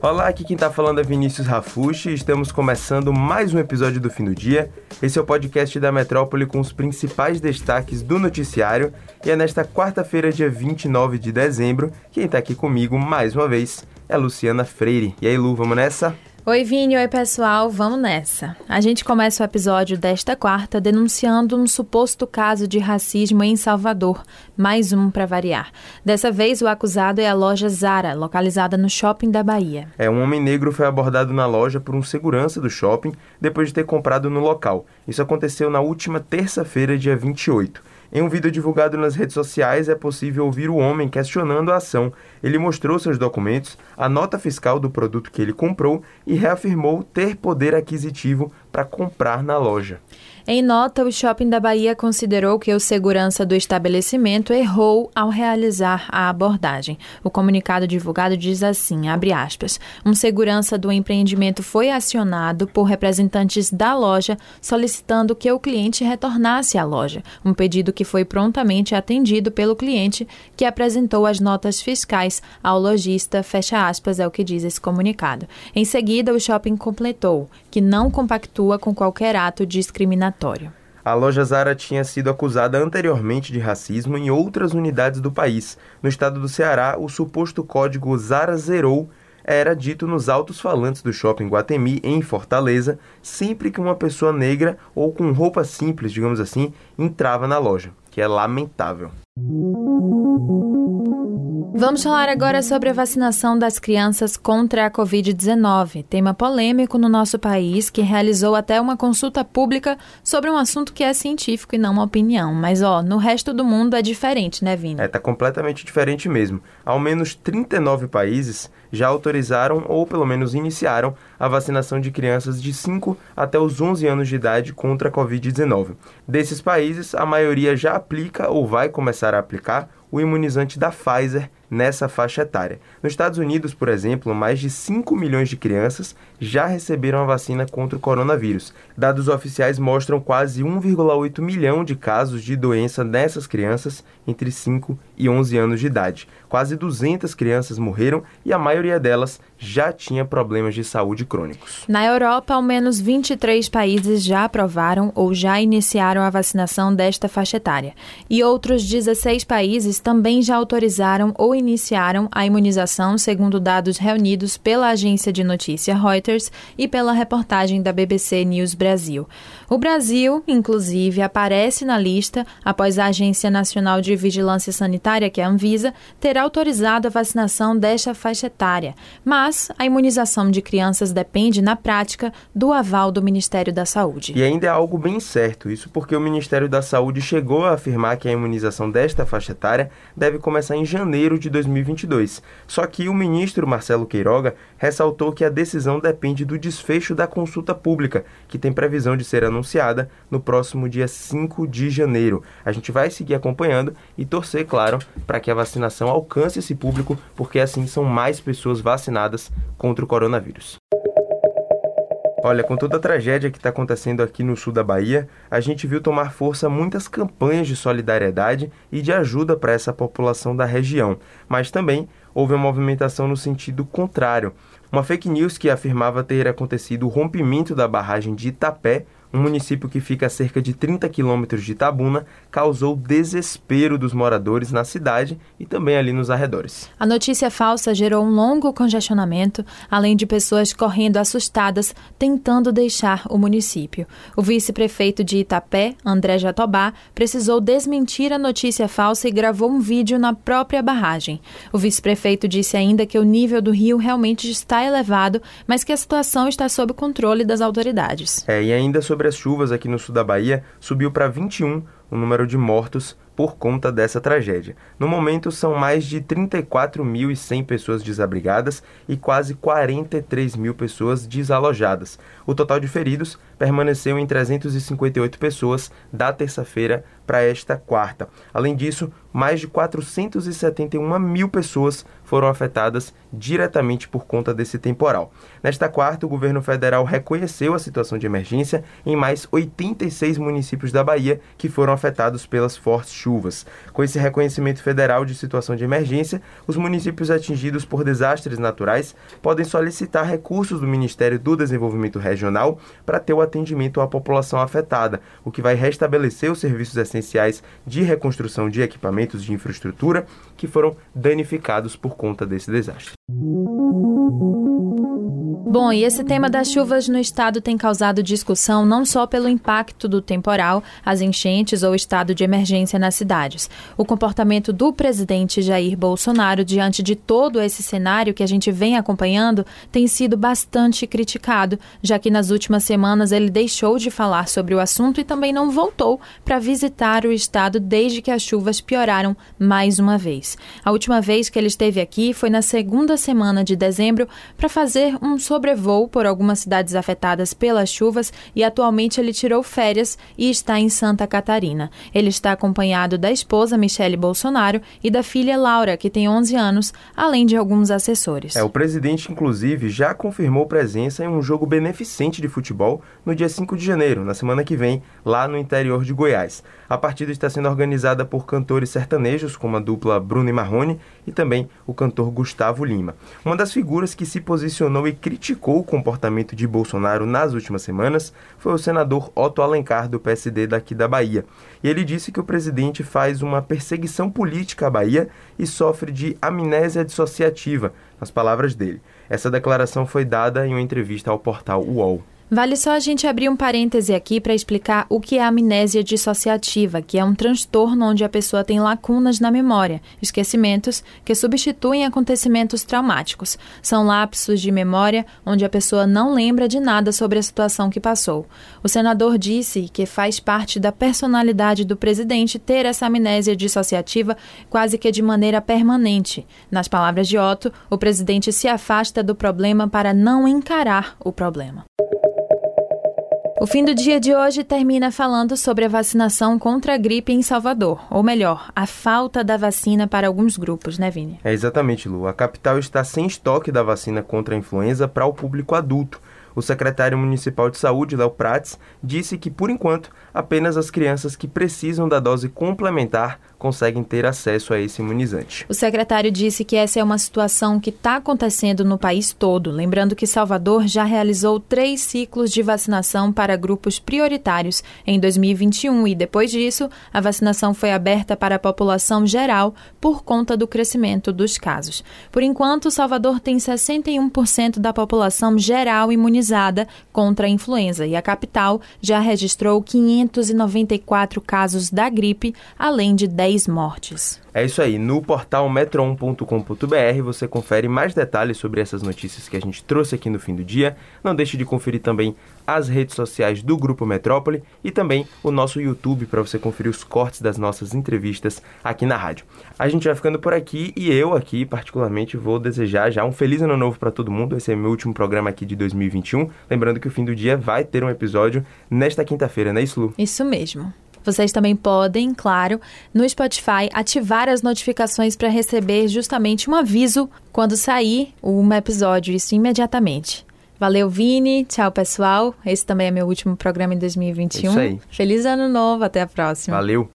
Olá, aqui quem tá falando é Vinícius Rafushi estamos começando mais um episódio do Fim do Dia. Esse é o podcast da Metrópole com os principais destaques do noticiário e é nesta quarta-feira, dia 29 de dezembro, quem tá aqui comigo mais uma vez é Luciana Freire. E aí, Lu, vamos nessa? Oi, Vini, oi pessoal, vamos nessa. A gente começa o episódio desta quarta denunciando um suposto caso de racismo em Salvador, mais um para variar. Dessa vez, o acusado é a loja Zara, localizada no shopping da Bahia. É, um homem negro foi abordado na loja por um segurança do shopping depois de ter comprado no local. Isso aconteceu na última terça-feira, dia 28. Em um vídeo divulgado nas redes sociais, é possível ouvir o homem questionando a ação. Ele mostrou seus documentos, a nota fiscal do produto que ele comprou e reafirmou ter poder aquisitivo para comprar na loja. Em nota, o Shopping da Bahia considerou que o segurança do estabelecimento errou ao realizar a abordagem. O comunicado divulgado diz assim, abre aspas, um segurança do empreendimento foi acionado por representantes da loja solicitando que o cliente retornasse à loja, um pedido que foi prontamente atendido pelo cliente, que apresentou as notas fiscais ao lojista, fecha aspas, é o que diz esse comunicado. Em seguida, o shopping completou que não compactua com qualquer ato discriminatório a loja Zara tinha sido acusada anteriormente de racismo em outras unidades do país. No estado do Ceará, o suposto código Zara Zerou era dito nos altos-falantes do shopping Guatemi, em Fortaleza, sempre que uma pessoa negra ou com roupa simples, digamos assim, entrava na loja, que é lamentável. Vamos falar agora sobre a vacinação das crianças contra a Covid-19, tema polêmico no nosso país que realizou até uma consulta pública sobre um assunto que é científico e não uma opinião. Mas, ó, no resto do mundo é diferente, né, Vini? É, tá completamente diferente mesmo. Ao menos 39 países já autorizaram ou pelo menos iniciaram a vacinação de crianças de 5 até os 11 anos de idade contra a Covid-19. Desses países, a maioria já aplica ou vai começar a aplicar o imunizante da Pfizer nessa faixa etária. Nos Estados Unidos, por exemplo, mais de 5 milhões de crianças já receberam a vacina contra o coronavírus. Dados oficiais mostram quase 1,8 milhão de casos de doença nessas crianças entre 5 e 11 anos de idade. Quase 200 crianças morreram e a maioria delas já tinha problemas de saúde crônicos. Na Europa, ao menos 23 países já aprovaram ou já iniciaram a vacinação desta faixa etária. E outros 16 países também já autorizaram ou iniciaram a imunização, segundo dados reunidos pela agência de notícia Reuters e pela reportagem da BBC News Brasil. O Brasil, inclusive, aparece na lista após a Agência Nacional de Vigilância Sanitária, que é a Anvisa, ter autorizado a vacinação desta faixa etária. Mas a imunização de crianças depende, na prática, do aval do Ministério da Saúde. E ainda é algo bem certo, isso porque o Ministério da Saúde chegou a afirmar que a imunização desta faixa etária deve começar em janeiro de de 2022. Só que o ministro Marcelo Queiroga ressaltou que a decisão depende do desfecho da consulta pública, que tem previsão de ser anunciada no próximo dia 5 de janeiro. A gente vai seguir acompanhando e torcer, claro, para que a vacinação alcance esse público, porque assim são mais pessoas vacinadas contra o coronavírus. Olha, com toda a tragédia que está acontecendo aqui no sul da Bahia, a gente viu tomar força muitas campanhas de solidariedade e de ajuda para essa população da região. Mas também houve uma movimentação no sentido contrário. Uma fake news que afirmava ter acontecido o rompimento da barragem de Itapé um município que fica a cerca de 30 quilômetros de Itabuna, causou desespero dos moradores na cidade e também ali nos arredores. A notícia falsa gerou um longo congestionamento, além de pessoas correndo assustadas, tentando deixar o município. O vice-prefeito de Itapé, André Jatobá, precisou desmentir a notícia falsa e gravou um vídeo na própria barragem. O vice-prefeito disse ainda que o nível do rio realmente está elevado, mas que a situação está sob controle das autoridades. É, e ainda sobre sobre as chuvas aqui no sul da Bahia subiu para 21 o número de mortos por conta dessa tragédia. No momento, são mais de 34.100 pessoas desabrigadas e quase 43 mil pessoas desalojadas. O total de feridos permaneceu em 358 pessoas da terça-feira para esta quarta. Além disso, mais de 471 mil pessoas foram afetadas diretamente por conta desse temporal. Nesta quarta, o governo federal reconheceu a situação de emergência em mais 86 municípios da Bahia que foram afetados pelas fortes chuvas chuvas. Com esse reconhecimento federal de situação de emergência, os municípios atingidos por desastres naturais podem solicitar recursos do Ministério do Desenvolvimento Regional para ter o atendimento à população afetada, o que vai restabelecer os serviços essenciais de reconstrução de equipamentos de infraestrutura que foram danificados por conta desse desastre. Bom, e esse tema das chuvas no estado tem causado discussão não só pelo impacto do temporal, as enchentes ou estado de emergência nas cidades. O comportamento do presidente Jair Bolsonaro diante de todo esse cenário que a gente vem acompanhando tem sido bastante criticado, já que nas últimas semanas ele deixou de falar sobre o assunto e também não voltou para visitar o estado desde que as chuvas pioraram mais uma vez. A última vez que ele esteve aqui foi na segunda semana de dezembro para fazer um sobrevoo por algumas cidades afetadas pelas chuvas e atualmente ele tirou férias e está em Santa Catarina. Ele está acompanhado da esposa Michele Bolsonaro e da filha Laura, que tem 11 anos, além de alguns assessores. É, o presidente, inclusive, já confirmou presença em um jogo beneficente de futebol no dia 5 de janeiro, na semana que vem, lá no interior de Goiás. A partida está sendo organizada por cantores sertanejos, como a dupla Bruno e Marrone, e também o cantor Gustavo Lima. Uma das figuras que se posicionou e criticou o comportamento de Bolsonaro nas últimas semanas foi o senador Otto Alencar, do PSD daqui da Bahia. E ele disse que o presidente faz uma perseguição política à Bahia e sofre de amnésia dissociativa, nas palavras dele. Essa declaração foi dada em uma entrevista ao portal UOL. Vale só a gente abrir um parêntese aqui para explicar o que é amnésia dissociativa, que é um transtorno onde a pessoa tem lacunas na memória, esquecimentos que substituem acontecimentos traumáticos. São lapsos de memória onde a pessoa não lembra de nada sobre a situação que passou. O senador disse que faz parte da personalidade do presidente ter essa amnésia dissociativa quase que de maneira permanente. Nas palavras de Otto, o presidente se afasta do problema para não encarar o problema. O fim do dia de hoje termina falando sobre a vacinação contra a gripe em Salvador, ou melhor, a falta da vacina para alguns grupos, né, Vini? É exatamente, Lu. A capital está sem estoque da vacina contra a influenza para o público adulto. O secretário municipal de saúde, Léo Prates, disse que, por enquanto, apenas as crianças que precisam da dose complementar conseguem ter acesso a esse imunizante. O secretário disse que essa é uma situação que está acontecendo no país todo. Lembrando que Salvador já realizou três ciclos de vacinação para grupos prioritários em 2021 e, depois disso, a vacinação foi aberta para a população geral por conta do crescimento dos casos. Por enquanto, Salvador tem 61% da população geral imunizada contra a influenza e a capital já registrou 594 casos da gripe, além de 10 10 mortes. É isso aí. No portal metron.com.br você confere mais detalhes sobre essas notícias que a gente trouxe aqui no fim do dia. Não deixe de conferir também as redes sociais do Grupo Metrópole e também o nosso YouTube para você conferir os cortes das nossas entrevistas aqui na rádio. A gente vai ficando por aqui e eu aqui, particularmente, vou desejar já um feliz ano novo para todo mundo. Esse é meu último programa aqui de 2021. Lembrando que o fim do dia vai ter um episódio nesta quinta-feira, não é isso, Lu? Isso mesmo. Vocês também podem, claro, no Spotify ativar as notificações para receber justamente um aviso quando sair um episódio, isso imediatamente. Valeu, Vini. Tchau, pessoal. Esse também é meu último programa em 2021. É isso aí. Feliz ano novo. Até a próxima. Valeu.